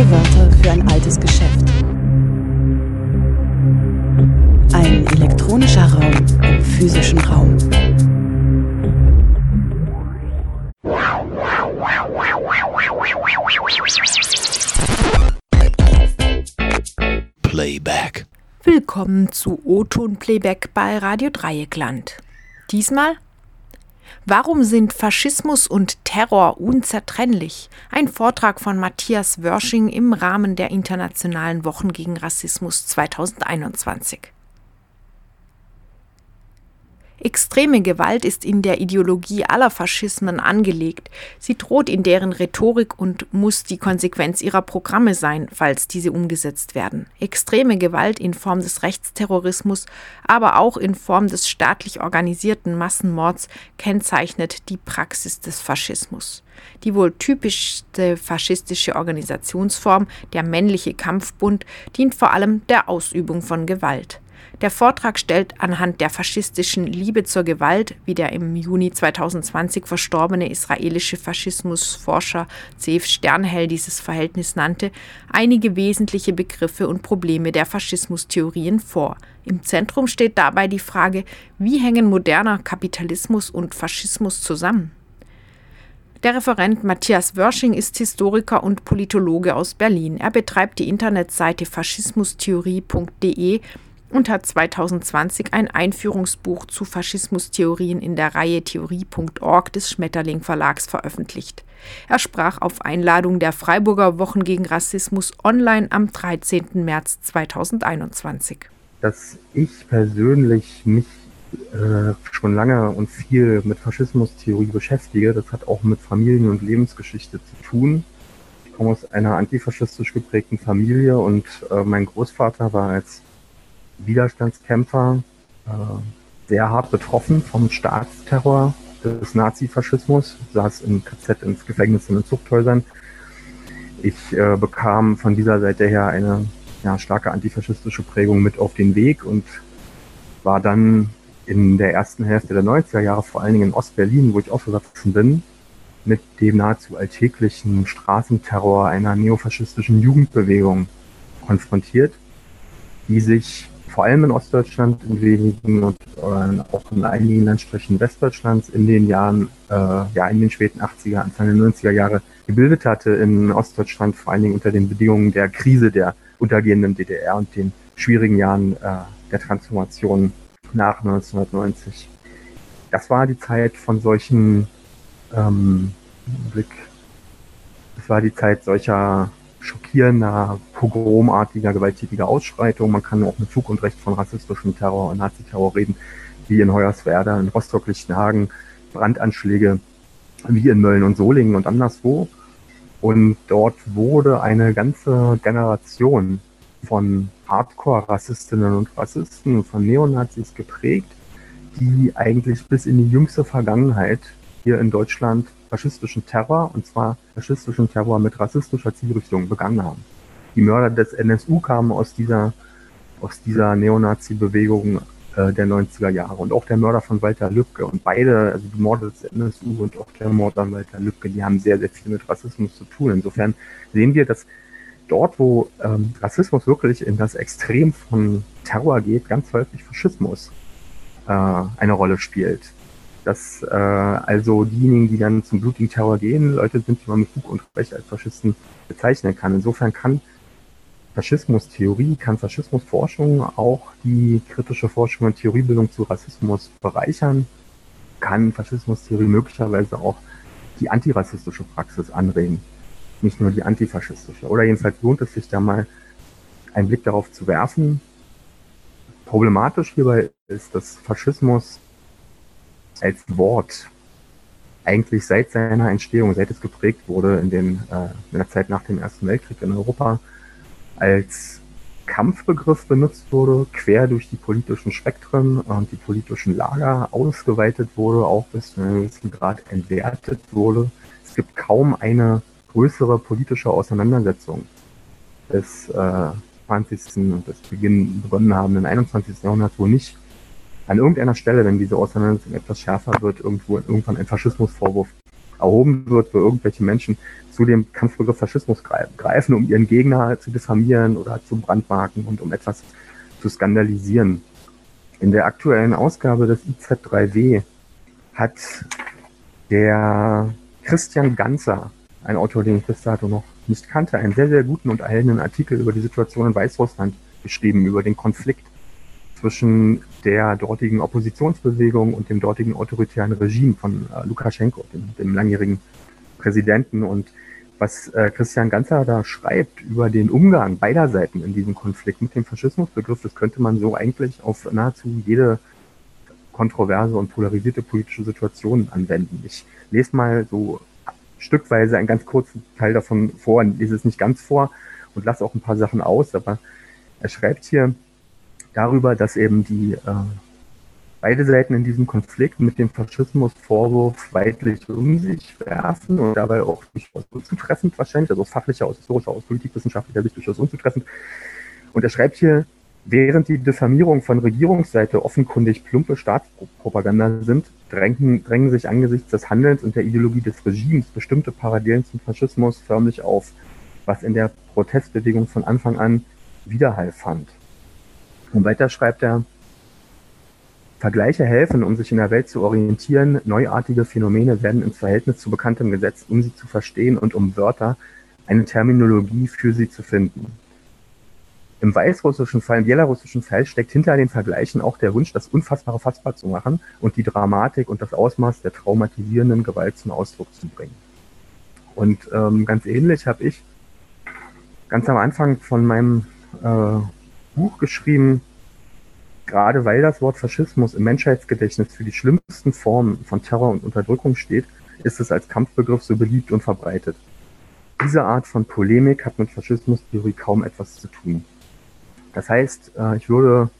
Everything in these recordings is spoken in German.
Neue Wörter für ein altes Geschäft. Ein elektronischer Raum im physischen Raum. Playback. Willkommen zu O-Ton Playback bei Radio Dreieckland. Diesmal Warum sind Faschismus und Terror unzertrennlich? Ein Vortrag von Matthias Wörsching im Rahmen der Internationalen Wochen gegen Rassismus 2021. Extreme Gewalt ist in der Ideologie aller Faschismen angelegt. Sie droht in deren Rhetorik und muss die Konsequenz ihrer Programme sein, falls diese umgesetzt werden. Extreme Gewalt in Form des Rechtsterrorismus, aber auch in Form des staatlich organisierten Massenmords kennzeichnet die Praxis des Faschismus. Die wohl typischste faschistische Organisationsform, der männliche Kampfbund, dient vor allem der Ausübung von Gewalt. Der Vortrag stellt anhand der faschistischen Liebe zur Gewalt, wie der im Juni 2020 verstorbene israelische Faschismusforscher Zeev Sternhell dieses Verhältnis nannte, einige wesentliche Begriffe und Probleme der Faschismustheorien vor. Im Zentrum steht dabei die Frage, wie hängen moderner Kapitalismus und Faschismus zusammen? Der Referent Matthias Wörsching ist Historiker und Politologe aus Berlin. Er betreibt die Internetseite faschismustheorie.de und hat 2020 ein Einführungsbuch zu Faschismustheorien in der Reihe Theorie.org des Schmetterling Verlags veröffentlicht. Er sprach auf Einladung der Freiburger Wochen gegen Rassismus online am 13. März 2021. Dass ich persönlich mich äh, schon lange und viel mit Faschismustheorie beschäftige, das hat auch mit Familien- und Lebensgeschichte zu tun. Ich komme aus einer antifaschistisch geprägten Familie und äh, mein Großvater war als Widerstandskämpfer äh, sehr hart betroffen vom Staatsterror des Nazifaschismus, saß im KZ, ins Gefängnis in den Zuchthäusern. Ich äh, bekam von dieser Seite her eine ja, starke antifaschistische Prägung mit auf den Weg und war dann in der ersten Hälfte der 90er Jahre, vor allen Dingen in Ostberlin, wo ich aufgewachsen bin, mit dem nahezu alltäglichen Straßenterror einer neofaschistischen Jugendbewegung konfrontiert, die sich vor allem in Ostdeutschland, in wenigen und äh, auch in einigen Landstrichen Westdeutschlands in den Jahren, äh, ja, in den späten 80er, Anfang der 90er Jahre gebildet hatte in Ostdeutschland, vor allen Dingen unter den Bedingungen der Krise der untergehenden DDR und den schwierigen Jahren äh, der Transformation nach 1990. Das war die Zeit von solchen ähm, Blick, das war die Zeit solcher schockierender, pogromartiger, gewalttätiger Ausschreitung. Man kann auch mit Fug und Recht von rassistischem Terror und Naziterror reden, wie in Hoyerswerda, in Rostock-Lichtenhagen, Brandanschläge wie in Mölln und Solingen und anderswo. Und dort wurde eine ganze Generation von Hardcore-Rassistinnen und Rassisten, von Neonazis geprägt, die eigentlich bis in die jüngste Vergangenheit hier in Deutschland faschistischen Terror, und zwar faschistischen Terror mit rassistischer Zielrichtung begangen haben. Die Mörder des NSU kamen aus dieser, aus dieser Neonazi-Bewegung äh, der 90er Jahre und auch der Mörder von Walter Lübcke. Und beide, also die Morde des NSU und auch der Mord an Walter Lübcke, die haben sehr, sehr viel mit Rassismus zu tun. Insofern sehen wir, dass dort, wo ähm, Rassismus wirklich in das Extrem von Terror geht, ganz häufig Faschismus äh, eine Rolle spielt dass äh, also diejenigen, die dann zum blutigen Terror gehen, Leute sind, die man mit Fug und Recht als Faschisten bezeichnen kann. Insofern kann Faschismustheorie, kann Faschismusforschung auch die kritische Forschung und Theoriebildung zu Rassismus bereichern, kann Faschismustheorie möglicherweise auch die antirassistische Praxis anregen, nicht nur die antifaschistische. Oder jedenfalls lohnt es sich da mal einen Blick darauf zu werfen. Problematisch hierbei ist, dass Faschismus als Wort eigentlich seit seiner Entstehung, seit es geprägt wurde in, den, äh, in der Zeit nach dem Ersten Weltkrieg in Europa, als Kampfbegriff benutzt wurde, quer durch die politischen Spektren und die politischen Lager ausgeweitet wurde, auch bis zu einem gewissen Grad entwertet wurde. Es gibt kaum eine größere politische Auseinandersetzung des äh, 20. und des Beginn begonnen habenden 21. Jahrhunderts, wo nicht an irgendeiner Stelle, wenn diese Auseinandersetzung etwas schärfer wird, irgendwo irgendwann ein Faschismusvorwurf erhoben wird, wo irgendwelche Menschen zu dem Kampfbegriff Faschismus greifen, um ihren Gegner zu diffamieren oder zu brandmarken und um etwas zu skandalisieren. In der aktuellen Ausgabe des IZ3W hat der Christian Ganzer, ein Autor, den ich bis dato noch nicht kannte, einen sehr, sehr guten und erhellenden Artikel über die Situation in Weißrussland geschrieben, über den Konflikt zwischen der dortigen Oppositionsbewegung und dem dortigen autoritären Regime von äh, Lukaschenko, dem, dem, langjährigen Präsidenten. Und was äh, Christian Ganzer da schreibt über den Umgang beider Seiten in diesem Konflikt mit dem Faschismusbegriff, das könnte man so eigentlich auf nahezu jede kontroverse und polarisierte politische Situation anwenden. Ich lese mal so stückweise einen ganz kurzen Teil davon vor, lese es nicht ganz vor und lasse auch ein paar Sachen aus, aber er schreibt hier darüber, dass eben die äh, beide Seiten in diesem Konflikt mit dem Faschismusvorwurf weitlich um sich werfen und dabei auch durchaus unzutreffend wahrscheinlich, also aus fachlicher, aus historischer, aus politikwissenschaftlicher Sicht durchaus unzutreffend. Und er schreibt hier, während die Diffamierung von Regierungsseite offenkundig plumpe Staatspropaganda sind, drängen, drängen sich angesichts des Handelns und der Ideologie des Regimes bestimmte Parallelen zum Faschismus förmlich auf, was in der Protestbewegung von Anfang an Widerhall fand. Und weiter schreibt er, Vergleiche helfen, um sich in der Welt zu orientieren. Neuartige Phänomene werden ins Verhältnis zu Bekanntem gesetzt, um sie zu verstehen und um Wörter, eine Terminologie für sie zu finden. Im weißrussischen Fall, im belarussischen Fall steckt hinter den Vergleichen auch der Wunsch, das Unfassbare fassbar zu machen und die Dramatik und das Ausmaß der traumatisierenden Gewalt zum Ausdruck zu bringen. Und ähm, ganz ähnlich habe ich ganz am Anfang von meinem äh, Buch geschrieben, gerade weil das Wort Faschismus im Menschheitsgedächtnis für die schlimmsten Formen von Terror und Unterdrückung steht, ist es als Kampfbegriff so beliebt und verbreitet. Diese Art von Polemik hat mit Faschismustheorie kaum etwas zu tun. Das heißt, äh, ich würde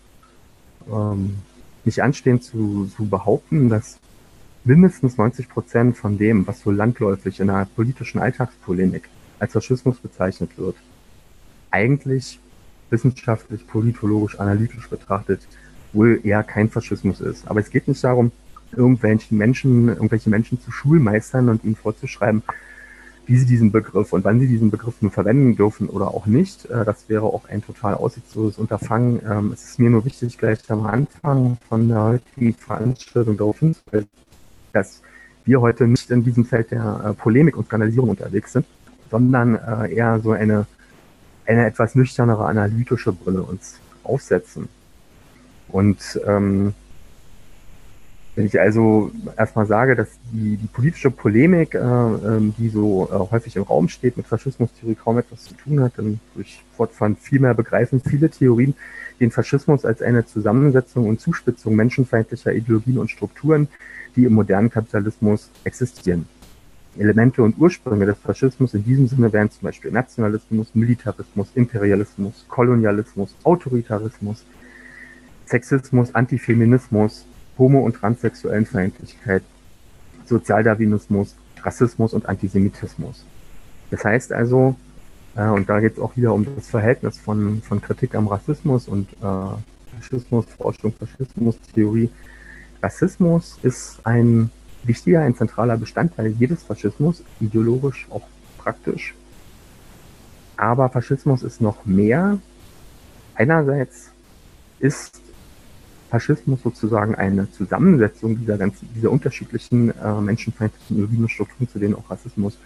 ähm, nicht anstehen zu, zu behaupten, dass mindestens 90 Prozent von dem, was so landläufig in der politischen Alltagspolemik als Faschismus bezeichnet wird, eigentlich wissenschaftlich, politologisch, analytisch betrachtet wohl eher kein Faschismus ist. Aber es geht nicht darum, irgendwelchen Menschen, irgendwelche Menschen zu Schulmeistern und ihnen vorzuschreiben, wie sie diesen Begriff und wann sie diesen Begriff nur verwenden dürfen oder auch nicht. Äh, das wäre auch ein total aussichtsloses Unterfangen. Ähm, es ist mir nur wichtig, gleich am Anfang von der heutigen Veranstaltung darauf hinzuweisen, dass wir heute nicht in diesem Feld der äh, Polemik und Skandalisierung unterwegs sind, sondern äh, eher so eine, eine etwas nüchternere analytische Brille uns aufsetzen. Und ähm, wenn ich also erstmal sage, dass die, die politische Polemik, äh, ähm, die so äh, häufig im Raum steht, mit Faschismustheorie kaum etwas zu tun hat, dann durch fortfahren vielmehr begreifen viele Theorien den Faschismus als eine Zusammensetzung und Zuspitzung menschenfeindlicher Ideologien und Strukturen, die im modernen Kapitalismus existieren. Elemente und Ursprünge des Faschismus in diesem Sinne wären zum Beispiel Nationalismus, Militarismus, Imperialismus, Kolonialismus, Autoritarismus, Sexismus, Antifeminismus, Homo- und Transsexuellenfeindlichkeit, Sozialdarwinismus, Rassismus und Antisemitismus. Das heißt also, äh, und da geht es auch wieder um das Verhältnis von, von Kritik am Rassismus und äh, Faschismus, Forschung, Faschismustheorie. Rassismus ist ein wichtiger, ein zentraler Bestandteil jedes Faschismus, ideologisch auch praktisch. Aber Faschismus ist noch mehr. Einerseits ist Faschismus sozusagen eine Zusammensetzung dieser ganzen, dieser unterschiedlichen äh, menschenfeindlichen Ideologien Strukturen, zu denen auch Rassismus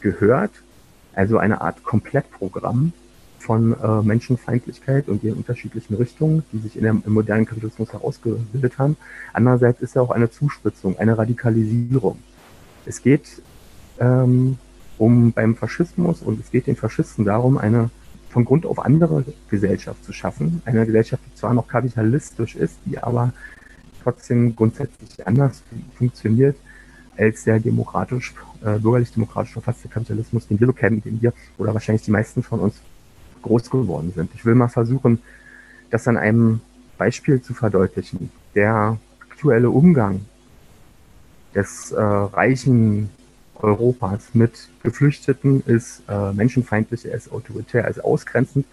gehört. Also eine Art Komplettprogramm von äh, Menschenfeindlichkeit und ihren unterschiedlichen Richtungen, die sich in der, im modernen Kapitalismus herausgebildet haben. Andererseits ist er auch eine Zuspitzung, eine Radikalisierung. Es geht ähm, um beim Faschismus und es geht den Faschisten darum, eine von Grund auf andere Gesellschaft zu schaffen. Eine Gesellschaft, die zwar noch kapitalistisch ist, die aber trotzdem grundsätzlich anders funktioniert als der demokratisch, äh, bürgerlich-demokratisch verfasste Kapitalismus, den wir so kennen, den wir oder wahrscheinlich die meisten von uns groß geworden sind. Ich will mal versuchen, das an einem Beispiel zu verdeutlichen. Der aktuelle Umgang des äh, reichen Europas mit Geflüchteten ist äh, menschenfeindlich, er ist autoritär, er ist ausgrenzend.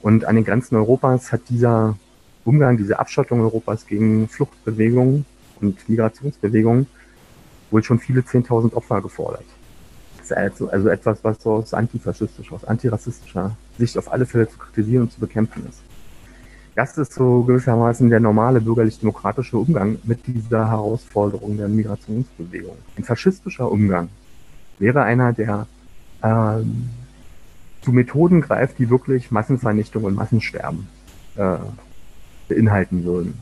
Und an den Grenzen Europas hat dieser Umgang, diese Abschottung Europas gegen Fluchtbewegungen und Migrationsbewegungen wohl schon viele 10.000 Opfer gefordert. Das ist also, also etwas, was so aus antifaschistischer, aus antirassistischer Sicht auf alle Fälle zu kritisieren und zu bekämpfen ist. Das ist so gewissermaßen der normale bürgerlich-demokratische Umgang mit dieser Herausforderung der Migrationsbewegung. Ein faschistischer Umgang wäre einer, der ähm, zu Methoden greift, die wirklich Massenvernichtung und Massensterben äh, beinhalten würden.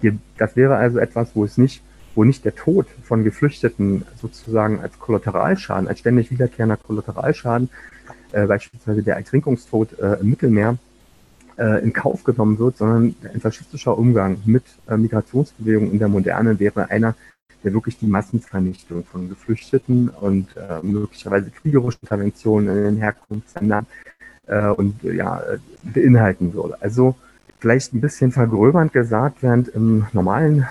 Hier, das wäre also etwas, wo es nicht, wo nicht der Tod von Geflüchteten sozusagen als Kollateralschaden, als ständig wiederkehrender Kollateralschaden, äh, beispielsweise der Ertrinkungstod äh, im Mittelmeer, äh, in Kauf genommen wird, sondern ein faschistischer Umgang mit äh, Migrationsbewegungen in der Moderne wäre einer, der wirklich die Massenvernichtung von Geflüchteten und äh, möglicherweise kriegerische Interventionen in den Herkunftsländern äh, und ja, beinhalten würde. Also vielleicht ein bisschen vergröbernd gesagt, während im normalen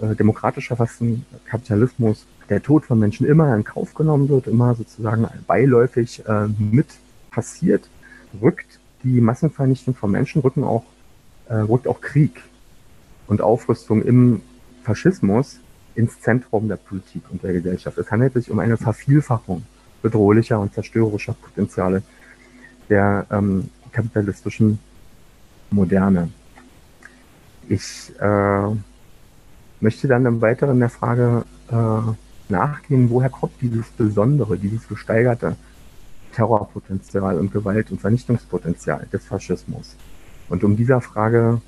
äh, demokratisch erfassten Kapitalismus der Tod von Menschen immer in Kauf genommen wird, immer sozusagen beiläufig äh, mit passiert, rückt die Massenvernichtung von Menschen, rücken auch, äh, rückt auch Krieg und Aufrüstung im Faschismus ins Zentrum der Politik und der Gesellschaft. Es handelt sich um eine Vervielfachung bedrohlicher und zerstörerischer Potenziale der ähm, kapitalistischen Moderne. Ich äh, möchte dann im Weiteren der Frage äh, nachgehen, woher kommt dieses besondere, dieses gesteigerte Terrorpotenzial und Gewalt- und Vernichtungspotenzial des Faschismus. Und um dieser Frage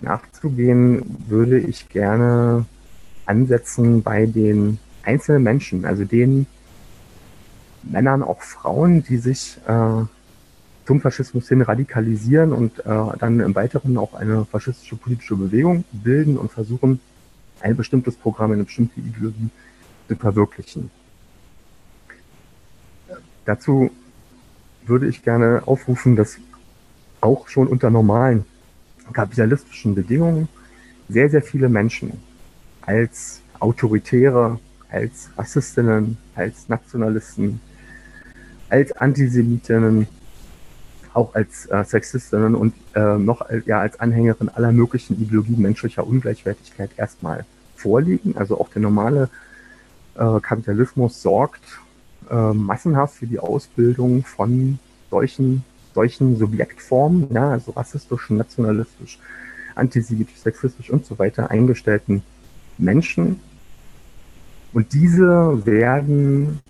nachzugehen, würde ich gerne ansetzen bei den einzelnen Menschen, also den Männern, auch Frauen, die sich äh, zum Faschismus hin radikalisieren und äh, dann im Weiteren auch eine faschistische politische Bewegung bilden und versuchen, ein bestimmtes Programm, eine bestimmte Ideologie zu verwirklichen. Dazu würde ich gerne aufrufen, dass auch schon unter normalen kapitalistischen Bedingungen sehr, sehr viele Menschen als Autoritäre, als Rassistinnen, als Nationalisten, als Antisemitinnen auch als äh, Sexistinnen und äh, noch ja, als Anhängerin aller möglichen Ideologien menschlicher Ungleichwertigkeit erstmal vorliegen. Also auch der normale äh, Kapitalismus sorgt äh, massenhaft für die Ausbildung von solchen, solchen Subjektformen, ja, also rassistisch, nationalistisch, antisemitisch, sexistisch und so weiter eingestellten Menschen. Und diese werden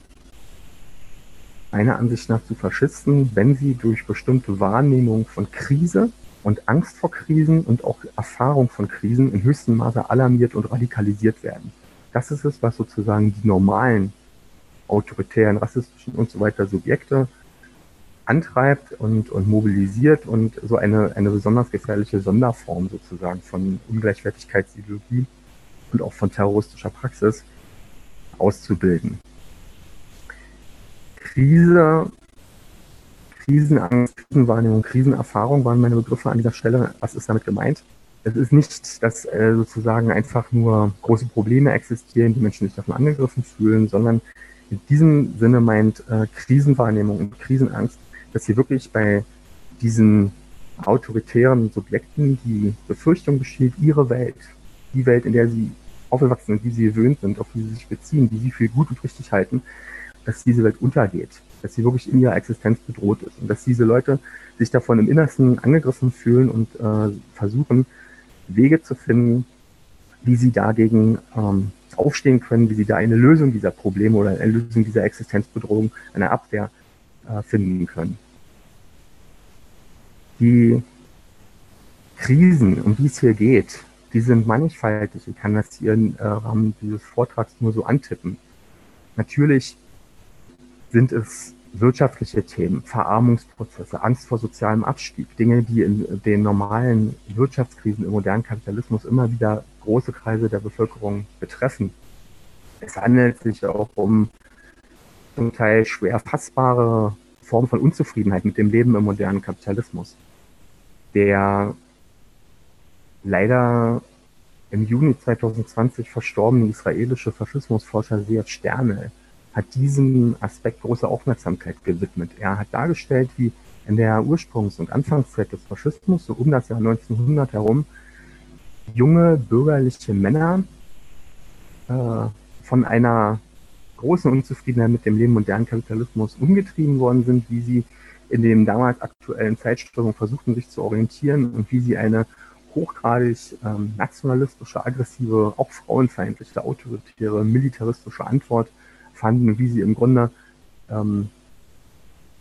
meiner Ansicht nach zu Faschisten, wenn sie durch bestimmte Wahrnehmung von Krise und Angst vor Krisen und auch Erfahrung von Krisen in höchstem Maße alarmiert und radikalisiert werden. Das ist es, was sozusagen die normalen autoritären, rassistischen und so weiter Subjekte antreibt und, und mobilisiert und so eine, eine besonders gefährliche Sonderform sozusagen von Ungleichwertigkeitsideologie und auch von terroristischer Praxis auszubilden. Krise, Krisenangst, Krisenwahrnehmung, Krisenerfahrung waren meine Begriffe an dieser Stelle. Was ist damit gemeint? Es ist nicht, dass äh, sozusagen einfach nur große Probleme existieren, die Menschen sich davon angegriffen fühlen, sondern in diesem Sinne meint äh, Krisenwahrnehmung und Krisenangst, dass hier wirklich bei diesen autoritären Subjekten die Befürchtung besteht, ihre Welt, die Welt, in der sie aufgewachsen sind, die sie gewöhnt sind, auf die sie sich beziehen, die sie für gut und richtig halten, dass diese Welt untergeht, dass sie wirklich in ihrer Existenz bedroht ist und dass diese Leute sich davon im Innersten angegriffen fühlen und äh, versuchen, Wege zu finden, wie sie dagegen ähm, aufstehen können, wie sie da eine Lösung dieser Probleme oder eine Lösung dieser Existenzbedrohung, eine Abwehr äh, finden können. Die Krisen, um die es hier geht, die sind mannigfaltig. Ich kann das hier im äh, Rahmen dieses Vortrags nur so antippen. Natürlich sind es wirtschaftliche Themen, Verarmungsprozesse, Angst vor sozialem Abstieg, Dinge, die in den normalen Wirtschaftskrisen im modernen Kapitalismus immer wieder große Kreise der Bevölkerung betreffen. Es handelt sich auch um zum Teil schwer fassbare Formen von Unzufriedenheit mit dem Leben im modernen Kapitalismus, der leider im Juni 2020 verstorbene israelische Faschismusforscher Seat Sterne hat diesem Aspekt große Aufmerksamkeit gewidmet. Er hat dargestellt, wie in der Ursprungs- und Anfangszeit des Faschismus, so um das Jahr 1900 herum, junge bürgerliche Männer äh, von einer großen Unzufriedenheit mit dem Leben modernen Kapitalismus umgetrieben worden sind, wie sie in dem damals aktuellen Zeitströmung versuchten, sich zu orientieren und wie sie eine hochgradig ähm, nationalistische, aggressive, auch frauenfeindliche, autoritäre, militaristische Antwort fanden, wie sie im Grunde ähm,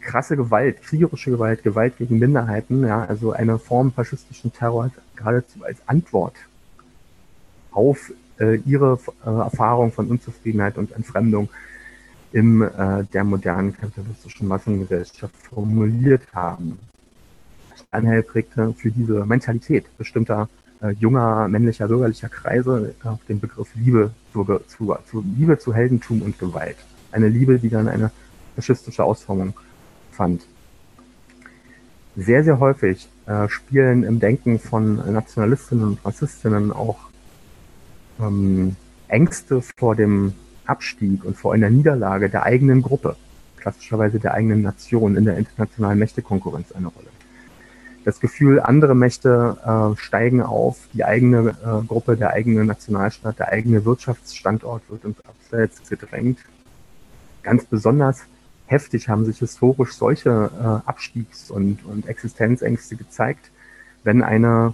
krasse Gewalt, kriegerische Gewalt, Gewalt gegen Minderheiten, ja, also eine Form faschistischen Terror geradezu als Antwort auf äh, ihre äh, Erfahrung von Unzufriedenheit und Entfremdung im äh, der modernen kapitalistischen Massengesellschaft formuliert haben. Anhellprägte für diese Mentalität bestimmter äh, junger männlicher bürgerlicher Kreise auf den Begriff Liebe zu, zu, zu Liebe zu Heldentum und Gewalt. Eine Liebe, die dann eine faschistische Ausformung fand. Sehr, sehr häufig äh, spielen im Denken von Nationalistinnen und Rassistinnen auch ähm, Ängste vor dem Abstieg und vor einer Niederlage der eigenen Gruppe, klassischerweise der eigenen Nation in der internationalen Mächtekonkurrenz eine Rolle. Das Gefühl, andere Mächte äh, steigen auf, die eigene äh, Gruppe, der eigene Nationalstaat, der eigene Wirtschaftsstandort wird uns abseits gedrängt. Ganz besonders heftig haben sich historisch solche äh, Abstiegs- und, und Existenzängste gezeigt, wenn eine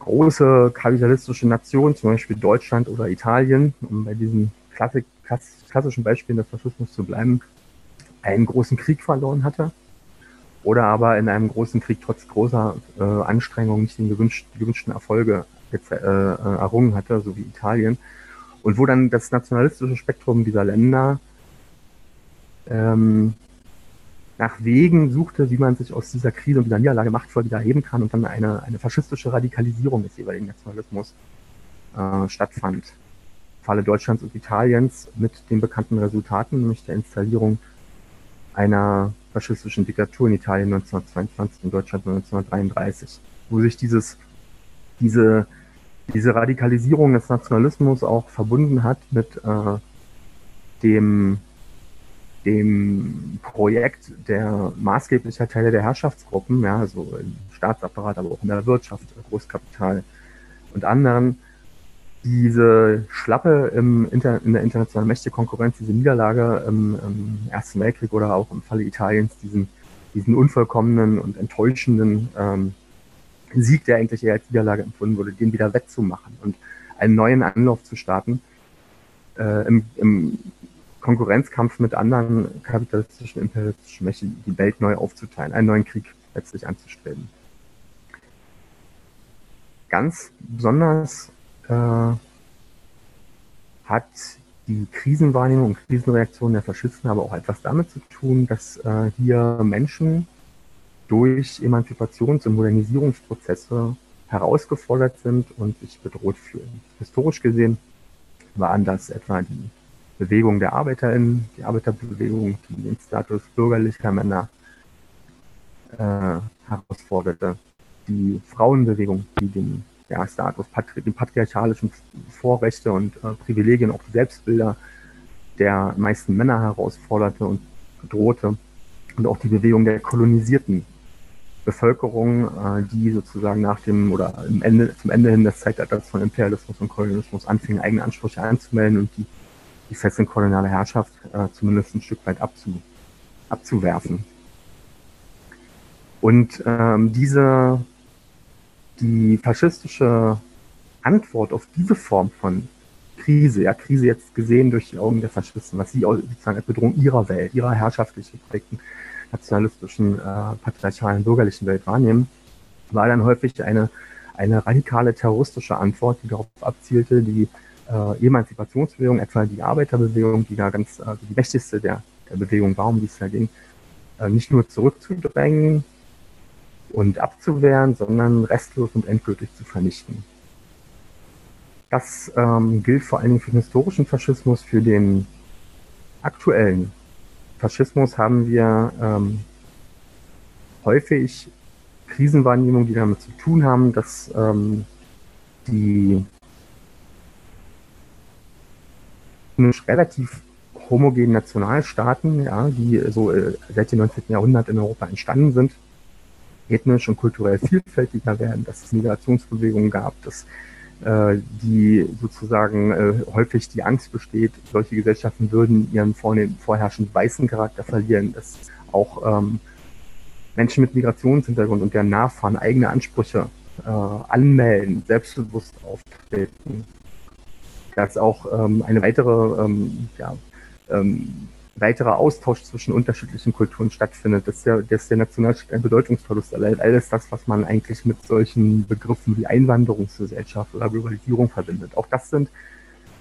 große kapitalistische Nation, zum Beispiel Deutschland oder Italien, um bei diesen Klassik, klassischen Beispielen des Faschismus zu bleiben, einen großen Krieg verloren hatte oder aber in einem großen Krieg trotz großer äh, Anstrengungen nicht den gewünschten, gewünschten Erfolge äh, äh, errungen hatte, so wie Italien. Und wo dann das nationalistische Spektrum dieser Länder ähm, nach Wegen suchte, wie man sich aus dieser Krise und dieser Niederlage machtvoll wieder heben kann und dann eine, eine faschistische Radikalisierung des jeweiligen Nationalismus äh, stattfand. Falle Deutschlands und Italiens mit den bekannten Resultaten, nämlich der Installierung einer faschistischen Diktatur in Italien 1922 und Deutschland 1933, wo sich dieses, diese, diese Radikalisierung des Nationalismus auch verbunden hat mit äh, dem dem Projekt der maßgeblicher Teile der Herrschaftsgruppen, ja, also im Staatsapparat, aber auch in der Wirtschaft, Großkapital und anderen, diese Schlappe im Inter in der internationalen Mächtekonkurrenz, diese Niederlage im, im, Ersten Weltkrieg oder auch im Falle Italiens, diesen, diesen unvollkommenen und enttäuschenden ähm, Sieg, der eigentlich eher als Niederlage empfunden wurde, den wieder wettzumachen und einen neuen Anlauf zu starten. Äh, im, im Konkurrenzkampf mit anderen kapitalistischen, imperialistischen Mächten die Welt neu aufzuteilen, einen neuen Krieg letztlich anzustreben. Ganz besonders hat die Krisenwahrnehmung und Krisenreaktion der Faschisten aber auch etwas damit zu tun, dass äh, hier Menschen durch Emanzipations- und Modernisierungsprozesse herausgefordert sind und sich bedroht fühlen. Historisch gesehen waren das etwa die Bewegung der ArbeiterInnen, die Arbeiterbewegung, die den Status bürgerlicher Männer äh, herausforderte, die Frauenbewegung, die den ja, Status, patri die patriarchalischen Vorrechte und äh, Privilegien, auch Selbstbilder der meisten Männer herausforderte und bedrohte und auch die Bewegung der kolonisierten Bevölkerung, äh, die sozusagen nach dem oder im Ende, zum Ende hin des Zeitalters von Imperialismus und Kolonialismus anfingen, eigene Ansprüche anzumelden und die die feste koloniale Herrschaft äh, zumindest ein Stück weit abzu, abzuwerfen. Und ähm, diese, die faschistische Antwort auf diese Form von Krise, ja, Krise jetzt gesehen durch die Augen der Faschisten, was sie sozusagen als Bedrohung ihrer Welt, ihrer herrschaftlich geprägten nationalistischen, äh, patriarchalen, bürgerlichen Welt wahrnehmen, war dann häufig eine, eine radikale terroristische Antwort, die darauf abzielte, die äh, Emanzipationsbewegung, etwa die Arbeiterbewegung, die da ganz äh, die mächtigste der, der Bewegung war, um die es da ging, äh, nicht nur zurückzudrängen und abzuwehren, sondern restlos und endgültig zu vernichten. Das ähm, gilt vor allen Dingen für den historischen Faschismus, für den aktuellen Faschismus haben wir ähm, häufig Krisenwahrnehmungen, die damit zu tun haben, dass ähm, die relativ homogenen Nationalstaaten, ja, die so äh, seit dem 19. Jahrhundert in Europa entstanden sind, ethnisch und kulturell vielfältiger werden, dass es Migrationsbewegungen gab, dass äh, die sozusagen äh, häufig die Angst besteht, solche Gesellschaften würden ihren vorherrschenden weißen Charakter verlieren, dass auch ähm, Menschen mit Migrationshintergrund und deren Nachfahren eigene Ansprüche äh, anmelden, selbstbewusst auftreten, dass auch ähm, eine weitere, ähm, ja, ähm, weiterer Austausch zwischen unterschiedlichen Kulturen stattfindet, dass der, dass der Nationalstaat ein Bedeutungsverlust erleidet. Alles das, was man eigentlich mit solchen Begriffen wie Einwanderungsgesellschaft oder Globalisierung verbindet. Auch das sind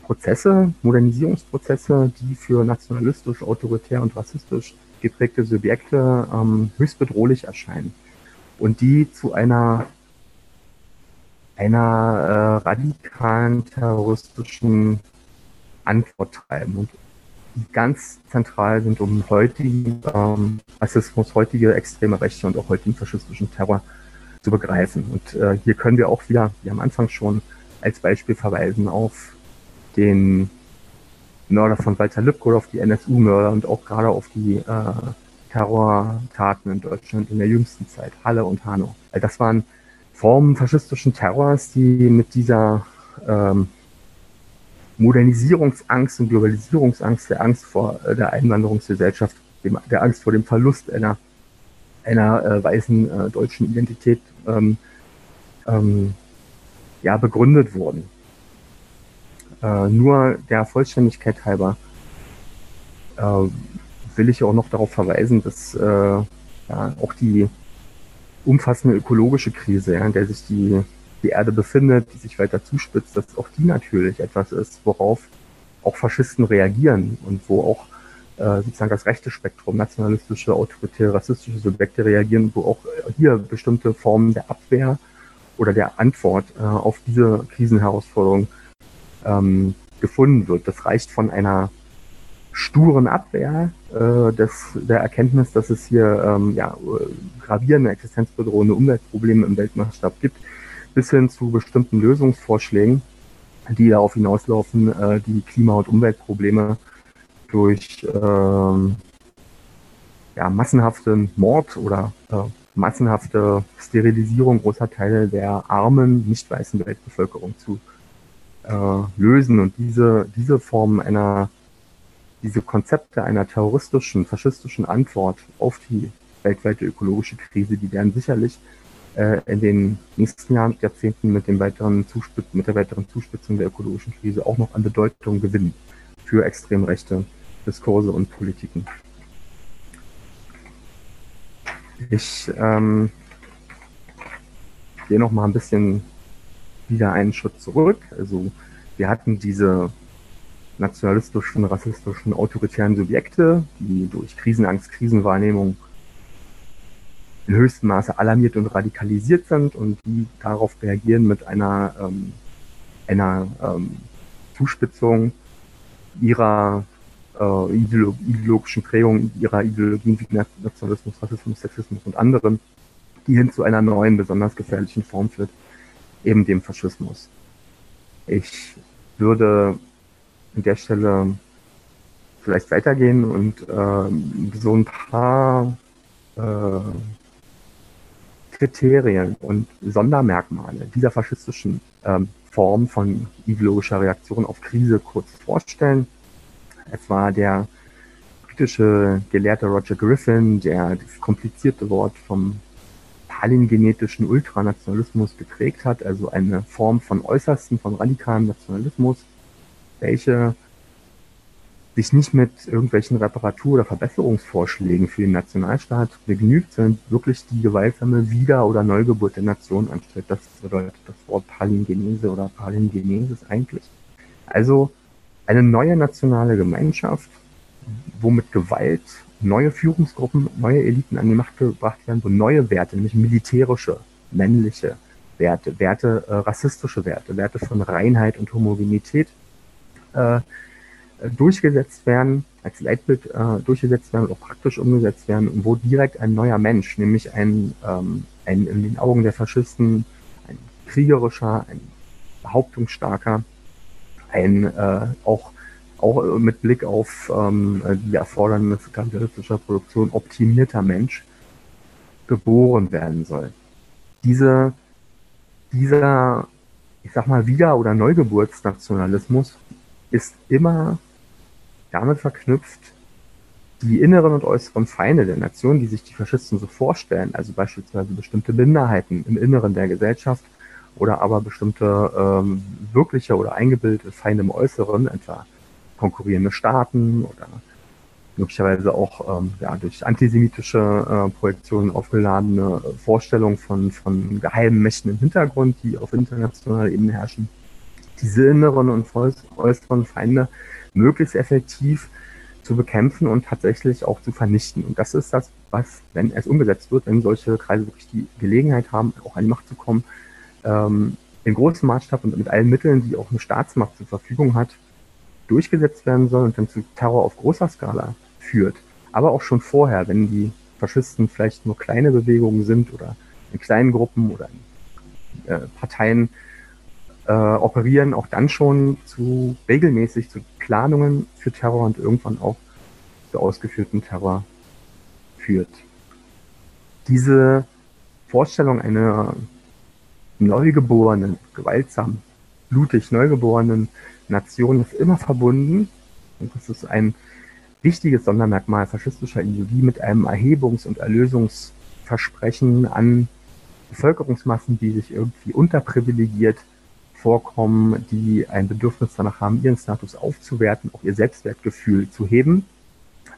Prozesse, Modernisierungsprozesse, die für nationalistisch, autoritär und rassistisch geprägte Subjekte ähm, höchst bedrohlich erscheinen und die zu einer einer äh, radikalen terroristischen Antwort treiben und ganz zentral sind, um heutigen ähm, Rassismus, heutige extreme Rechte und auch heutigen faschistischen Terror zu begreifen. Und äh, hier können wir auch wieder, wie am Anfang schon, als Beispiel verweisen auf den Mörder von Walter Lübcke oder auf die NSU-Mörder und auch gerade auf die äh, Terrortaten in Deutschland in der jüngsten Zeit, Halle und Hanau. Das waren Formen faschistischen Terrors, die mit dieser ähm, Modernisierungsangst und Globalisierungsangst, der Angst vor äh, der Einwanderungsgesellschaft, der Angst vor dem Verlust einer, einer äh, weißen äh, deutschen Identität ähm, ähm, ja, begründet wurden. Äh, nur der Vollständigkeit halber äh, will ich auch noch darauf verweisen, dass äh, ja, auch die umfassende ökologische Krise, ja, in der sich die, die Erde befindet, die sich weiter zuspitzt, dass auch die natürlich etwas ist, worauf auch Faschisten reagieren und wo auch äh, sozusagen das rechte Spektrum, nationalistische, autoritäre, rassistische Subjekte reagieren, wo auch hier bestimmte Formen der Abwehr oder der Antwort äh, auf diese Krisenherausforderung ähm, gefunden wird. Das reicht von einer sturen Abwehr äh, des, der Erkenntnis, dass es hier ähm, ja, gravierende, existenzbedrohende Umweltprobleme im Weltmaßstab gibt, bis hin zu bestimmten Lösungsvorschlägen, die darauf hinauslaufen, äh, die Klima- und Umweltprobleme durch ähm, ja, massenhaften Mord oder äh, massenhafte Sterilisierung großer Teile der armen, nicht weißen Weltbevölkerung zu äh, lösen. Und diese, diese Form einer, diese Konzepte einer terroristischen, faschistischen Antwort auf die weltweite ökologische Krise, die werden sicherlich äh, in den nächsten Jahren, Jahrzehnten mit, dem weiteren mit der weiteren Zuspitzung der ökologischen Krise auch noch an Bedeutung gewinnen für extrem rechte Diskurse und Politiken. Ich ähm, gehe noch mal ein bisschen wieder einen Schritt zurück. Also wir hatten diese nationalistischen, rassistischen, autoritären Subjekte, die durch Krisenangst, Krisenwahrnehmung in höchstem Maße alarmiert und radikalisiert sind und die darauf reagieren mit einer, ähm, einer ähm, Zuspitzung ihrer äh, ideologischen Prägung, ihrer Ideologien wie Nationalismus, Rassismus, Sexismus und anderen, die hin zu einer neuen, besonders gefährlichen Form führt, eben dem Faschismus. Ich würde an der Stelle vielleicht weitergehen und äh, so ein paar äh, Kriterien und Sondermerkmale dieser faschistischen ähm, Form von ideologischer Reaktion auf Krise kurz vorstellen. Es war der britische Gelehrte Roger Griffin, der das komplizierte Wort vom palingenetischen Ultranationalismus geprägt hat, also eine Form von äußersten, von radikalem Nationalismus, welche sich nicht mit irgendwelchen Reparatur- oder Verbesserungsvorschlägen für den Nationalstaat begnügt, sondern wirklich die gewaltsame Wieder- oder Neugeburt der Nation anstrebt. Das bedeutet das Wort Palingenese oder Palingenesis eigentlich. Also eine neue nationale Gemeinschaft, wo mit Gewalt neue Führungsgruppen, neue Eliten an die Macht gebracht werden, wo neue Werte, nämlich militärische, männliche Werte, Werte, äh, rassistische Werte, Werte von Reinheit und Homogenität äh, durchgesetzt werden, als Leitbild äh, durchgesetzt werden und auch praktisch umgesetzt werden, und wo direkt ein neuer Mensch, nämlich ein, ähm, ein in den Augen der Faschisten ein kriegerischer, ein behauptungsstarker, ein äh, auch auch mit Blick auf ähm, die Erfordernisse kapitalistischer Produktion optimierter Mensch geboren werden soll. Diese, dieser, ich sag mal, Wieder- oder Neugeburtsnationalismus ist immer damit verknüpft, die inneren und äußeren Feinde der Nation, die sich die Faschisten so vorstellen, also beispielsweise bestimmte Minderheiten im Inneren der Gesellschaft oder aber bestimmte ähm, wirkliche oder eingebildete Feinde im Äußeren, etwa konkurrierende Staaten oder möglicherweise auch ähm, ja, durch antisemitische äh, Projektionen aufgeladene Vorstellungen von, von geheimen Mächten im Hintergrund, die auf internationaler Ebene herrschen, diese inneren und äußeren Feinde möglichst effektiv zu bekämpfen und tatsächlich auch zu vernichten. Und das ist das, was, wenn es umgesetzt wird, wenn solche Kreise wirklich die Gelegenheit haben, auch an die Macht zu kommen, ähm, in großem Maßstab und mit allen Mitteln, die auch eine Staatsmacht zur Verfügung hat, durchgesetzt werden soll und dann zu Terror auf großer Skala führt. Aber auch schon vorher, wenn die Faschisten vielleicht nur kleine Bewegungen sind oder in kleinen Gruppen oder in äh, Parteien äh, operieren, auch dann schon zu regelmäßig zu Planungen für Terror und irgendwann auch zu ausgeführten Terror führt. Diese Vorstellung einer neugeborenen, gewaltsam, blutig neugeborenen Nation ist immer verbunden, und das ist ein wichtiges Sondermerkmal faschistischer Ideologie, mit einem Erhebungs- und Erlösungsversprechen an Bevölkerungsmassen, die sich irgendwie unterprivilegiert vorkommen, die ein Bedürfnis danach haben, ihren Status aufzuwerten, auch ihr Selbstwertgefühl zu heben.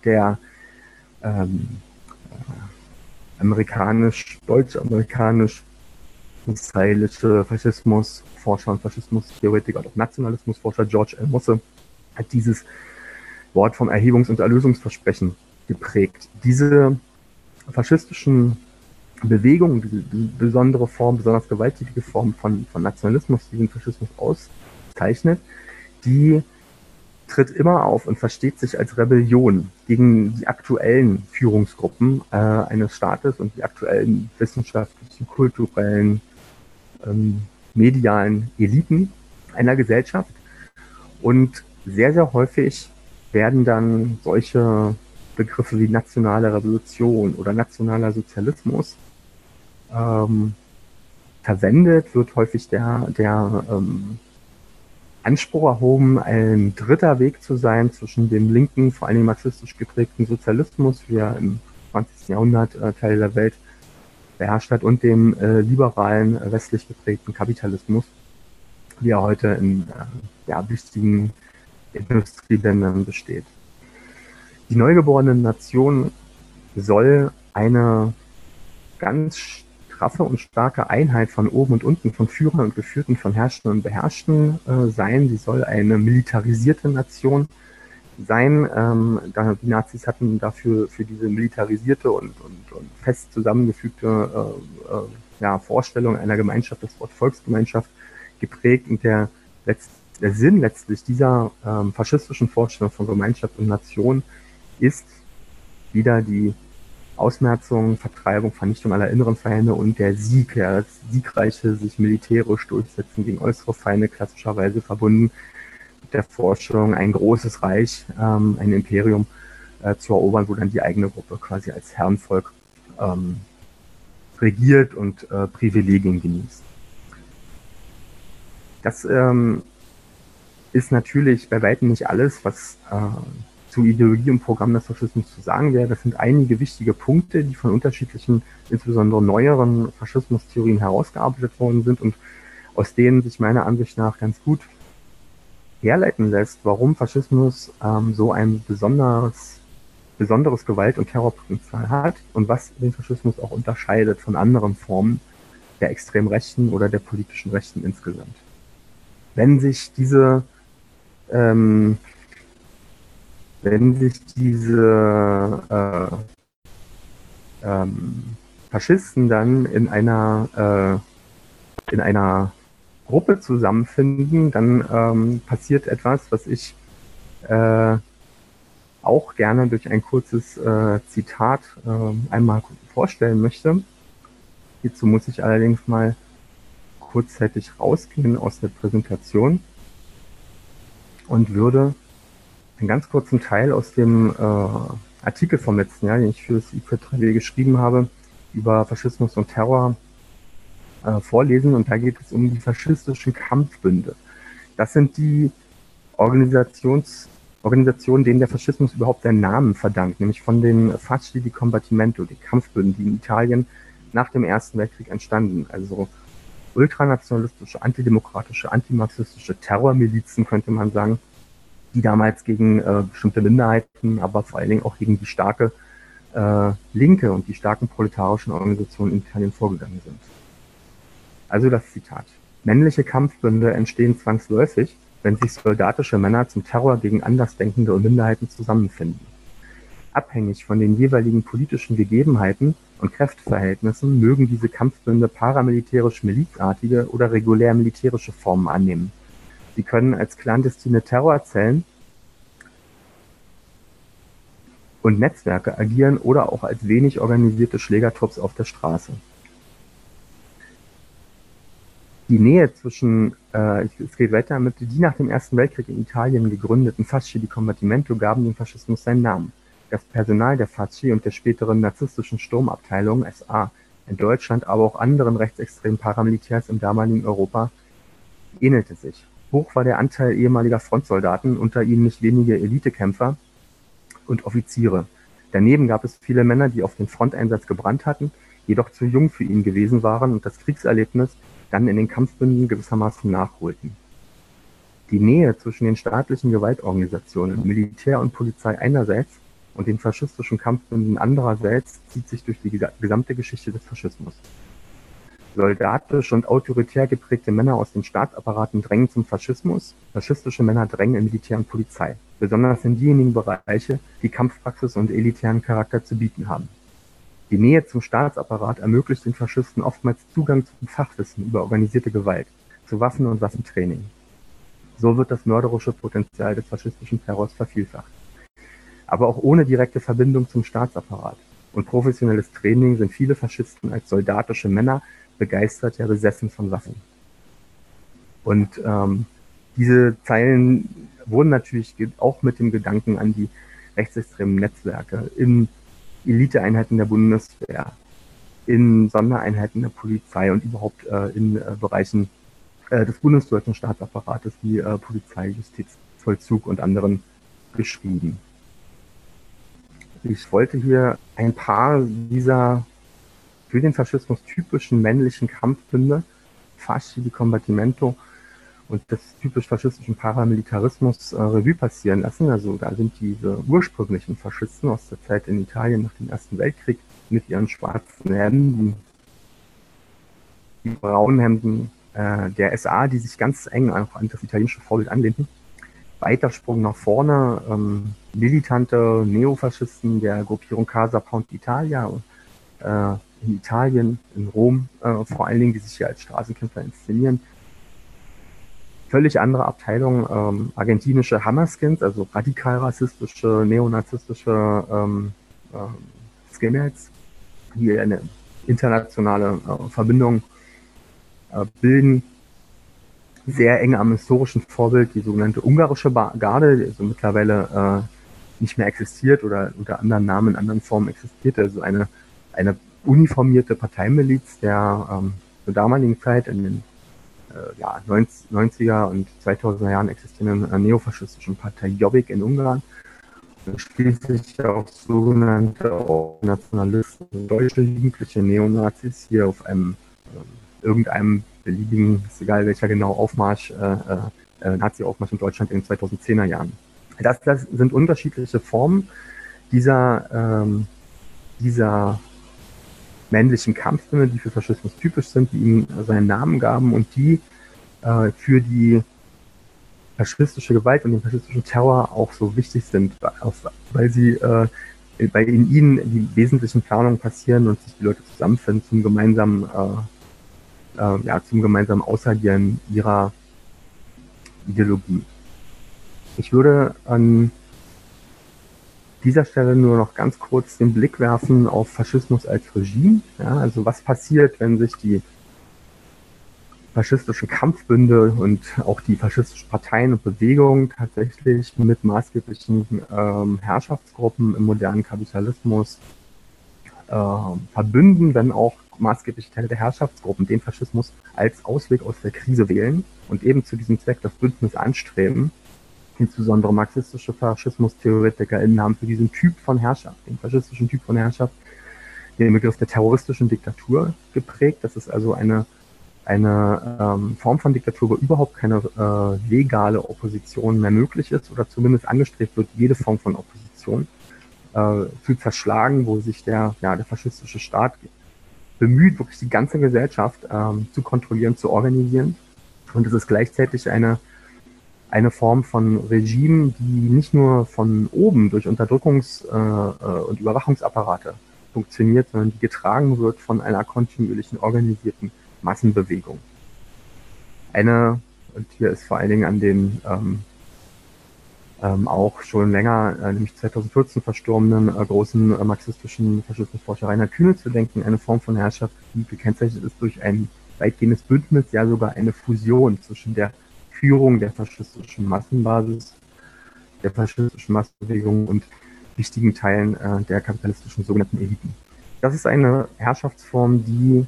Der ähm, äh, amerikanisch, deutsch-amerikanisch israelische Faschismusforscher und Faschismustheoretiker und auch Nationalismusforscher George L. Mosse hat dieses Wort vom Erhebungs- und Erlösungsversprechen geprägt. Diese faschistischen Bewegungen, diese besondere Form, besonders gewalttätige Form von, von Nationalismus, die den Faschismus auszeichnet, die tritt immer auf und versteht sich als Rebellion gegen die aktuellen Führungsgruppen äh, eines Staates und die aktuellen wissenschaftlichen, kulturellen, ähm, medialen Eliten einer Gesellschaft. Und sehr, sehr häufig werden dann solche Begriffe wie nationale Revolution oder nationaler Sozialismus ähm, verwendet, wird häufig der, der ähm, Anspruch erhoben, ein dritter Weg zu sein zwischen dem linken, vor allem marxistisch geprägten Sozialismus, wie er im 20. Jahrhundert äh, Teil der Welt beherrscht hat, und dem äh, liberalen, äh, westlich geprägten Kapitalismus, wie er heute in äh, ja, wichtigen Industrieländern besteht. Die neugeborene Nation soll eine ganz straffe und starke Einheit von oben und unten, von Führern und Geführten, von Herrschenden und Beherrschten äh, sein. Sie soll eine militarisierte Nation sein. Ähm, die Nazis hatten dafür für diese militarisierte und, und, und fest zusammengefügte äh, äh, ja, Vorstellung einer Gemeinschaft, das Wort Volksgemeinschaft, geprägt und der letzte der Sinn letztlich dieser ähm, faschistischen Vorstellung von Gemeinschaft und Nation ist wieder die Ausmerzung, Vertreibung, Vernichtung aller inneren Feinde und der Sieg, ja, das siegreiche sich militärisch durchsetzen gegen äußere Feinde, klassischerweise verbunden mit der Vorstellung, ein großes Reich, ähm, ein Imperium äh, zu erobern, wo dann die eigene Gruppe quasi als Herrenvolk ähm, regiert und äh, Privilegien genießt. Das ähm, ist natürlich bei weitem nicht alles, was äh, zu Ideologie und Programm des Faschismus zu sagen wäre. Das sind einige wichtige Punkte, die von unterschiedlichen, insbesondere neueren Faschismustheorien herausgearbeitet worden sind und aus denen sich meiner Ansicht nach ganz gut herleiten lässt, warum Faschismus ähm, so ein besonderes, besonderes Gewalt- und Terrorpotenzial hat und was den Faschismus auch unterscheidet von anderen Formen der extrem Rechten oder der politischen Rechten insgesamt. Wenn sich diese ähm, wenn sich diese äh, ähm, Faschisten dann in einer äh, in einer Gruppe zusammenfinden, dann ähm, passiert etwas, was ich äh, auch gerne durch ein kurzes äh, Zitat äh, einmal vorstellen möchte. Hierzu muss ich allerdings mal kurzzeitig rausgehen aus der Präsentation und würde einen ganz kurzen Teil aus dem äh, Artikel vom letzten Jahr, den ich für das IQ3W geschrieben habe, über Faschismus und Terror äh, vorlesen und da geht es um die faschistischen Kampfbünde. Das sind die Organisations Organisationen, denen der Faschismus überhaupt seinen Namen verdankt, nämlich von den Fasci di Combattimento, die Kampfbünden, die in Italien nach dem Ersten Weltkrieg entstanden. Also ultranationalistische, antidemokratische, antimarxistische Terrormilizen, könnte man sagen, die damals gegen äh, bestimmte Minderheiten, aber vor allen Dingen auch gegen die starke äh, Linke und die starken proletarischen Organisationen in Italien vorgegangen sind. Also das Zitat. Männliche Kampfbünde entstehen zwangsläufig, wenn sich soldatische Männer zum Terror gegen Andersdenkende und Minderheiten zusammenfinden. Abhängig von den jeweiligen politischen Gegebenheiten und Kräfteverhältnissen mögen diese Kampfbünde paramilitärisch-milizartige oder regulär militärische Formen annehmen. Sie können als clandestine Terrorzellen und Netzwerke agieren oder auch als wenig organisierte Schlägertrupps auf der Straße. Die Nähe zwischen, äh, es geht weiter mit, die nach dem Ersten Weltkrieg in Italien gegründeten Fasci di Combattimento gaben dem Faschismus seinen Namen. Das Personal der Fasci und der späteren narzisstischen Sturmabteilung SA in Deutschland, aber auch anderen rechtsextremen Paramilitärs im damaligen Europa ähnelte sich. Hoch war der Anteil ehemaliger Frontsoldaten, unter ihnen nicht wenige Elitekämpfer und Offiziere. Daneben gab es viele Männer, die auf den Fronteinsatz gebrannt hatten, jedoch zu jung für ihn gewesen waren und das Kriegserlebnis dann in den Kampfbünden gewissermaßen nachholten. Die Nähe zwischen den staatlichen Gewaltorganisationen, Militär und Polizei einerseits und den faschistischen Kampfbünden andererseits zieht sich durch die gesamte Geschichte des Faschismus. Soldatisch und autoritär geprägte Männer aus den Staatsapparaten drängen zum Faschismus, faschistische Männer drängen in Militär und Polizei, besonders in diejenigen Bereiche, die Kampfpraxis und elitären Charakter zu bieten haben. Die Nähe zum Staatsapparat ermöglicht den Faschisten oftmals Zugang zum Fachwissen über organisierte Gewalt, zu Waffen und Waffentraining. So wird das mörderische Potenzial des faschistischen Terrors vervielfacht. Aber auch ohne direkte Verbindung zum Staatsapparat und professionelles Training sind viele Faschisten als soldatische Männer begeistert, ja besessen von Waffen. Und ähm, diese Zeilen wurden natürlich auch mit dem Gedanken an die rechtsextremen Netzwerke in Eliteeinheiten der Bundeswehr, in Sondereinheiten der Polizei und überhaupt äh, in äh, Bereichen äh, des bundesdeutschen Staatsapparates wie äh, Polizei, Justiz, Vollzug und anderen geschrieben. Ich wollte hier ein paar dieser für den Faschismus typischen männlichen Kampfbünde, Fasci di Combattimento und des typisch faschistischen Paramilitarismus äh, Revue passieren lassen. Also da sind diese ursprünglichen Faschisten aus der Zeit in Italien nach dem Ersten Weltkrieg mit ihren schwarzen Hemden, die braunen Hemden äh, der SA, die sich ganz eng auch an das italienische Vorbild anlehnten. Weitersprung nach vorne, ähm, militante Neofaschisten der Gruppierung Casa Pound Italia, äh, in Italien, in Rom äh, vor allen Dingen, die sich hier als Straßenkämpfer inszenieren. Völlig andere Abteilung, ähm, argentinische Hammerskins, also radikal rassistische, neonazistische ähm, äh, Skinheads, die eine internationale äh, Verbindung äh, bilden. Sehr eng am historischen Vorbild, die sogenannte ungarische Garde, die also mittlerweile äh, nicht mehr existiert oder unter anderen Namen, in anderen Formen existiert, also eine, eine uniformierte Parteimiliz der ähm, zur damaligen Zeit in den äh, ja, 90er und 2000er Jahren existierenden äh, neofaschistischen Partei Jobbik in Ungarn. Schließlich auch sogenannte Nationalisten, deutsche jugendliche Neonazis hier auf einem äh, irgendeinem beliebigen, ist egal welcher genau Aufmarsch, äh, äh, äh Nazi-Aufmarsch in Deutschland in den 2010er Jahren. Das, das sind unterschiedliche Formen dieser, ähm, dieser männlichen Kampfstimme, die für Faschismus typisch sind, die ihm seinen Namen gaben und die äh, für die faschistische Gewalt und den faschistischen Terror auch so wichtig sind, weil sie äh, weil in ihnen die wesentlichen Planungen passieren und sich die Leute zusammenfinden zum gemeinsamen äh, äh, ja, zum gemeinsamen Ausagieren ihrer Ideologie. Ich würde an dieser Stelle nur noch ganz kurz den Blick werfen auf Faschismus als Regime. Ja, also was passiert, wenn sich die faschistischen Kampfbünde und auch die faschistischen Parteien und Bewegungen tatsächlich mit maßgeblichen ähm, Herrschaftsgruppen im modernen Kapitalismus äh, verbünden, wenn auch maßgebliche Teile der Herrschaftsgruppen den Faschismus als Ausweg aus der Krise wählen und eben zu diesem Zweck das Bündnis anstreben. Insbesondere marxistische FaschismustheoretikerInnen haben für diesen Typ von Herrschaft, den faschistischen Typ von Herrschaft, den Begriff der terroristischen Diktatur geprägt. Das ist also eine, eine ähm, Form von Diktatur, wo überhaupt keine äh, legale Opposition mehr möglich ist oder zumindest angestrebt wird, jede Form von Opposition äh, zu zerschlagen, wo sich der, ja, der faschistische Staat bemüht, wirklich die ganze Gesellschaft ähm, zu kontrollieren, zu organisieren. Und es ist gleichzeitig eine, eine Form von Regime, die nicht nur von oben durch Unterdrückungs- äh, äh und Überwachungsapparate funktioniert, sondern die getragen wird von einer kontinuierlichen organisierten Massenbewegung. Eine, und hier ist vor allen Dingen an den ähm, ähm, auch schon länger, äh, nämlich 2014 verstorbenen äh, großen äh, marxistischen Faschismusforscher Rainer Kühne zu denken, eine Form von Herrschaft, die gekennzeichnet ist durch ein weitgehendes Bündnis, ja sogar eine Fusion zwischen der Führung der faschistischen Massenbasis, der faschistischen Massenbewegung und wichtigen Teilen äh, der kapitalistischen sogenannten Eliten. Das ist eine Herrschaftsform, die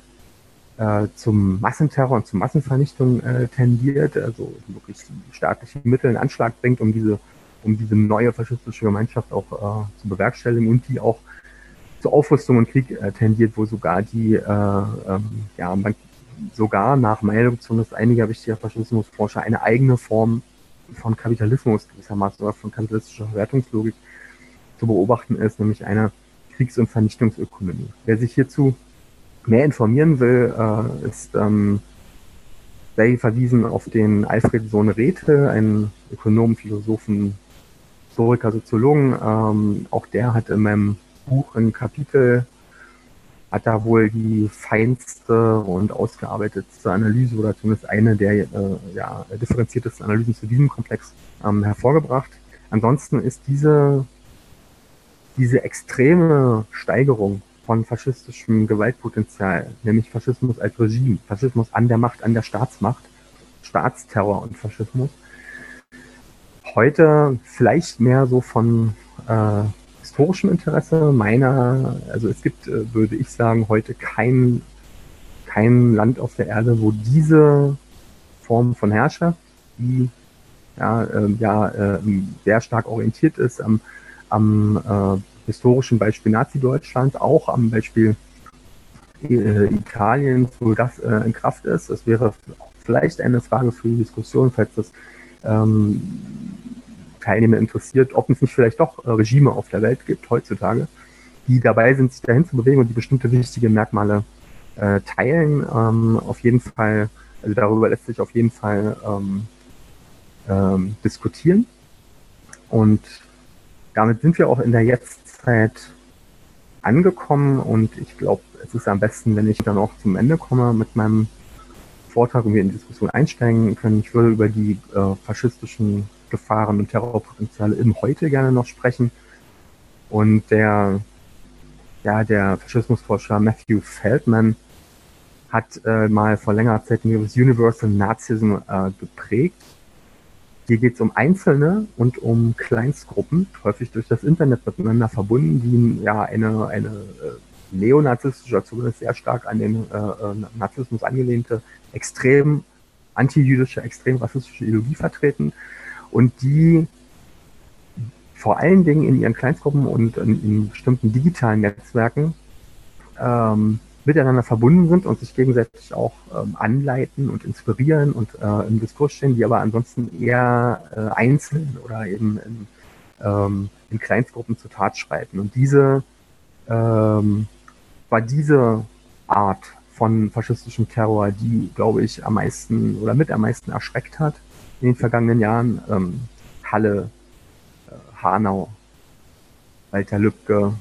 äh, zum Massenterror und zur Massenvernichtung äh, tendiert, also wirklich staatliche Mittel in Anschlag bringt, um diese um diese neue faschistische Gemeinschaft auch äh, zu bewerkstelligen und die auch zur Aufrüstung und Krieg äh, tendiert, wo sogar die, äh, ähm, ja, man, sogar nach Meinung zumindest einiger wichtiger Faschismusforscher eine eigene Form von Kapitalismus gewissermaßen oder von kapitalistischer Verwertungslogik zu beobachten ist, nämlich eine Kriegs- und Vernichtungsökonomie. Wer sich hierzu mehr informieren will, äh, ist ähm, sei verwiesen auf den Alfred Sohn Rethe, einen Ökonomen, Philosophen, Historiker, Soziologen. Ähm, auch der hat in meinem Buch ein Kapitel, hat da wohl die feinste und ausgearbetetste Analyse oder zumindest eine der äh, ja, differenziertesten Analysen zu diesem Komplex ähm, hervorgebracht. Ansonsten ist diese, diese extreme Steigerung von faschistischem Gewaltpotenzial, nämlich Faschismus als Regime, Faschismus an der Macht, an der Staatsmacht, Staatsterror und Faschismus, heute vielleicht mehr so von äh, historischem Interesse meiner, also es gibt, äh, würde ich sagen, heute kein, kein Land auf der Erde, wo diese Form von Herrschaft, die ja, äh, ja äh, sehr stark orientiert ist am, am äh, historischen Beispiel Nazi-Deutschland, auch am Beispiel äh, Italiens, wo das äh, in Kraft ist. Das wäre vielleicht eine Frage für die Diskussion, falls das ähm, Teilnehmer interessiert, ob es nicht vielleicht doch äh, Regime auf der Welt gibt heutzutage, die dabei sind, sich dahin zu bewegen und die bestimmte wichtige Merkmale äh, teilen. Ähm, auf jeden Fall, also darüber lässt sich auf jeden Fall ähm, ähm, diskutieren. Und damit sind wir auch in der Jetztzeit angekommen und ich glaube, es ist am besten, wenn ich dann auch zum Ende komme mit meinem Vortrag und wir in die Diskussion einsteigen können. Ich würde über die äh, faschistischen Gefahren und Terrorpotenziale im Heute gerne noch sprechen. Und der, ja, der Faschismusforscher Matthew Feldman hat äh, mal vor längerer Zeit das Universal Nazism äh, geprägt. Hier geht es um Einzelne und um Kleinstgruppen, häufig durch das Internet miteinander verbunden, die ja eine, eine äh, neonazistische, zumindest sehr stark an den äh, äh Nazismus angelehnte, extrem antijüdische, extrem rassistische Ideologie vertreten und die vor allen Dingen in ihren Kleinstgruppen und in, in bestimmten digitalen Netzwerken ähm, miteinander verbunden sind und sich gegenseitig auch ähm, anleiten und inspirieren und äh, im Diskurs stehen, die aber ansonsten eher äh, einzeln oder eben in, ähm, in Kleinstgruppen zur Tat schreiten. Und diese ähm, war diese Art von faschistischem Terror, die, glaube ich, am meisten oder mit am meisten erschreckt hat in den vergangenen Jahren. Ähm, Halle, äh, Hanau, Walter Lübcke,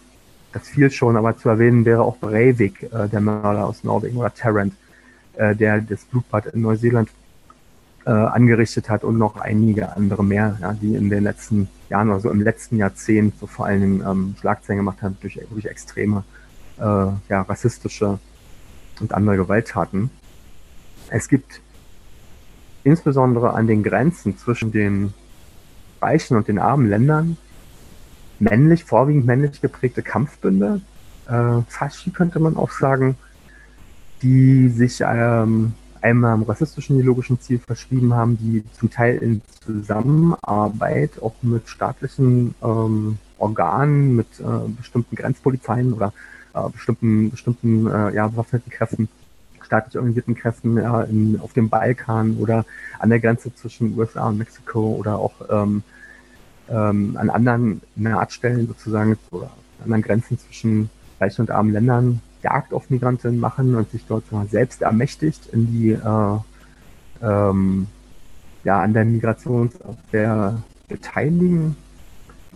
das fiel schon, aber zu erwähnen wäre auch Breivik, äh, der Mörder aus Norwegen, oder Tarrant, äh, der das Blutbad in Neuseeland äh, angerichtet hat und noch einige andere mehr, ja, die in den letzten Jahren oder so im letzten Jahrzehnt so vor allen Dingen ähm, Schlagzeilen gemacht haben durch wirklich extreme äh, ja, rassistische und andere Gewalttaten. Es gibt insbesondere an den Grenzen zwischen den reichen und den armen Ländern männlich, vorwiegend männlich geprägte Kampfbünde, äh, Faschi könnte man auch sagen, die sich ähm, einmal am rassistischen ideologischen Ziel verschrieben haben, die zum Teil in Zusammenarbeit auch mit staatlichen ähm, Organen, mit äh, bestimmten Grenzpolizeien oder äh, bestimmten, bestimmten äh, ja, bewaffneten Kräften, staatlich organisierten Kräften ja, in, auf dem Balkan oder an der Grenze zwischen USA und Mexiko oder auch ähm, ähm, an anderen Nahtstellen sozusagen oder anderen Grenzen zwischen reichen und armen Ländern Jagd auf Migranten machen und sich dort selbst ermächtigt in die äh, ähm, ja an der Migrationsabwehr beteiligen.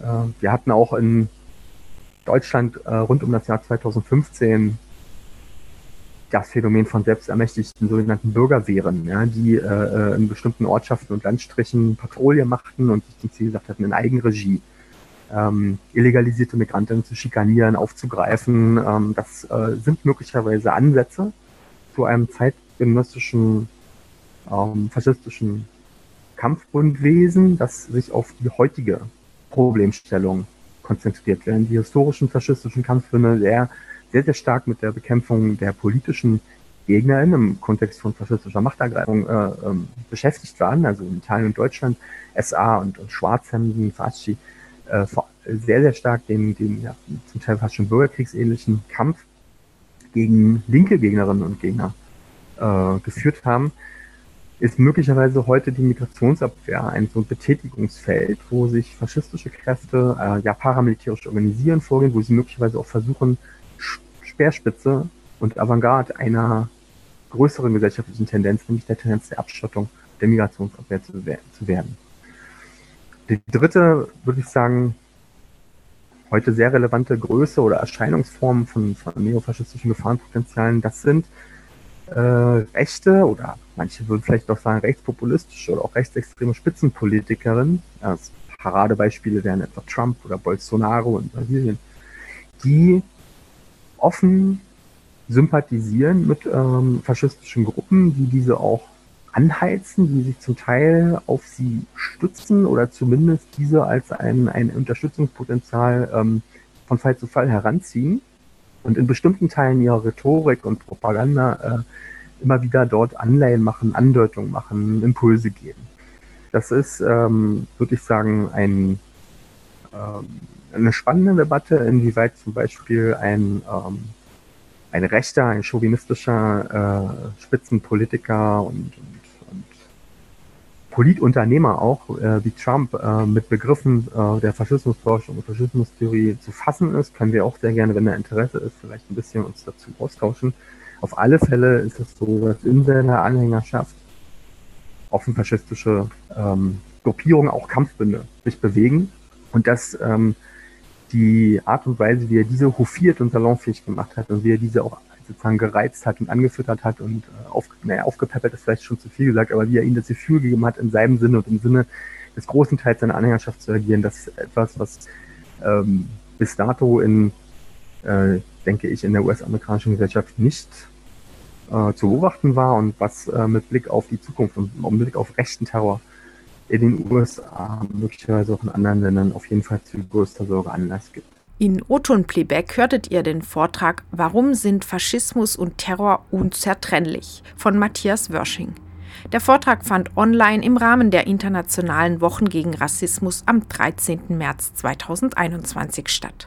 Äh, wir hatten auch in Deutschland äh, rund um das Jahr 2015 das Phänomen von selbstermächtigten sogenannten Bürgerwehren, ja, die äh, äh, in bestimmten Ortschaften und Landstrichen Patrouille machten und sich zum Ziel gesagt hatten, in Eigenregie ähm, illegalisierte Migranten zu schikanieren, aufzugreifen. Ähm, das äh, sind möglicherweise Ansätze zu einem zeitgenössischen ähm, faschistischen Kampfbundwesen, das sich auf die heutige Problemstellung konzentriert, während die historischen faschistischen Kampfbünde sehr, sehr, sehr stark mit der Bekämpfung der politischen GegnerInnen im Kontext von faschistischer Machtergreifung äh, ähm, beschäftigt waren, also in Italien und Deutschland, SA und, und Schwarzhemden, Fasci, äh, sehr, sehr stark den, den ja, zum Teil fast schon bürgerkriegsähnlichen Kampf gegen linke Gegnerinnen und Gegner äh, geführt haben, ist möglicherweise heute die Migrationsabwehr ein so ein Betätigungsfeld, wo sich faschistische Kräfte äh, ja paramilitärisch organisieren, vorgehen, wo sie möglicherweise auch versuchen, Speerspitze und Avantgarde einer größeren gesellschaftlichen Tendenz, nämlich der Tendenz der Abschottung der Migrationsabwehr zu, zu werden. Die dritte, würde ich sagen, heute sehr relevante Größe oder Erscheinungsform von, von neofaschistischen Gefahrenpotenzialen, das sind äh, rechte oder manche würden vielleicht auch sagen rechtspopulistische oder auch rechtsextreme Spitzenpolitikerinnen. Also Paradebeispiele wären etwa Trump oder Bolsonaro in Brasilien, die offen sympathisieren mit ähm, faschistischen Gruppen, die diese auch anheizen, die sich zum Teil auf sie stützen oder zumindest diese als ein, ein Unterstützungspotenzial ähm, von Fall zu Fall heranziehen und in bestimmten Teilen ihrer Rhetorik und Propaganda äh, immer wieder dort Anleihen machen, Andeutungen machen, Impulse geben. Das ist, ähm, würde ich sagen, ein, ähm, eine spannende Debatte, inwieweit zum Beispiel ein ähm, ein rechter, ein chauvinistischer äh, Spitzenpolitiker und, Politunternehmer auch, äh, wie Trump, äh, mit Begriffen äh, der Faschismusforschung und Faschismustheorie zu fassen ist, können wir auch sehr gerne, wenn da Interesse ist, vielleicht ein bisschen uns dazu austauschen. Auf alle Fälle ist es so, dass in seiner Anhängerschaft offen faschistische ähm, Gruppierungen, auch Kampfbünde, sich bewegen und dass ähm, die Art und Weise, wie er diese hofiert und salonfähig gemacht hat und wie er diese auch sozusagen gereizt hat und angefüttert hat und äh, auf, naja, aufgepeppert ist vielleicht schon zu viel gesagt, aber wie er ihnen das Gefühl gegeben hat, in seinem Sinne und im Sinne des großen Teils seiner Anhängerschaft zu agieren, das ist etwas, was ähm, bis dato in, äh, denke ich, in der US-amerikanischen Gesellschaft nicht äh, zu beobachten war und was äh, mit Blick auf die Zukunft und mit Blick auf rechten Terror in den USA, möglicherweise auch in anderen Ländern auf jeden Fall zu größter Sorge Anlass gibt. In Oton Playback hörtet ihr den Vortrag Warum sind Faschismus und Terror unzertrennlich von Matthias Wörsching. Der Vortrag fand online im Rahmen der Internationalen Wochen gegen Rassismus am 13. März 2021 statt.